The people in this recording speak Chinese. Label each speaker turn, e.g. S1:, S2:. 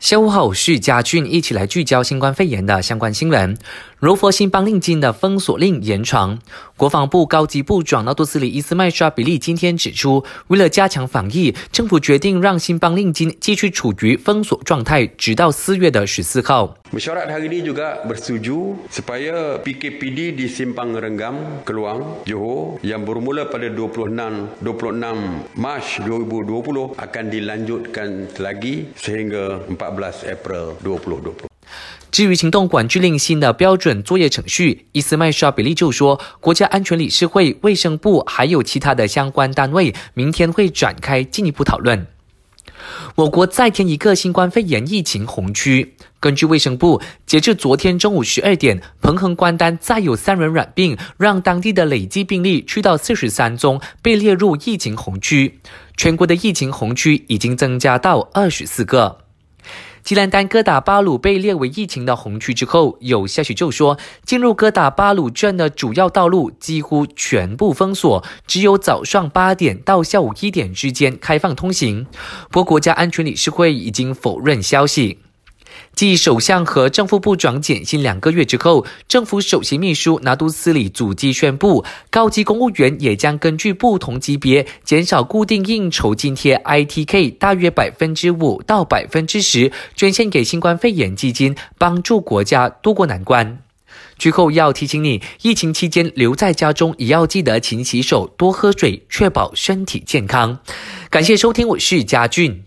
S1: 下午好，我是嘉俊，一起来聚焦新冠肺炎的相关新闻。柔佛新邦令金的封锁令延长，国防部高级部长纳杜斯里伊斯麦沙比利今天指出，为了加强防疫，政府决定让新邦令金继续处于封锁状态，直到四月的十四号。
S2: Mesyuarat hari ini juga bersetuju supaya PKPD di Simpang Renggam, Keluang, Johor yang bermula pada 26 26 Mac 2020 akan dilanjutkan lagi sehingga 14 April 2020.
S1: 至于行动管制令新的标准作业程序，伊斯麦沙比利就说，国家安全理事会、卫生部还有其他的相关单位，明天会展开进一步讨论。我国再添一个新冠肺炎疫情红区。根据卫生部，截至昨天中午十二点，彭亨关丹再有三人染病，让当地的累计病例去到四十三宗，被列入疫情红区。全国的疫情红区已经增加到二十四个。吉兰丹哥打巴鲁被列为疫情的红区之后，有消息就说，进入哥打巴鲁镇的主要道路几乎全部封锁，只有早上八点到下午一点之间开放通行。不过，国家安全理事会已经否认消息。继首相和政府部长减薪两个月之后，政府首席秘书拿督斯里祖基宣布，高级公务员也将根据不同级别减少固定应酬津贴 （ITK） 大约百分之五到百分之十，捐献给新冠肺炎基金，帮助国家渡过难关。最后要提醒你，疫情期间留在家中也要记得勤洗手、多喝水，确保身体健康。感谢收听，我是嘉俊。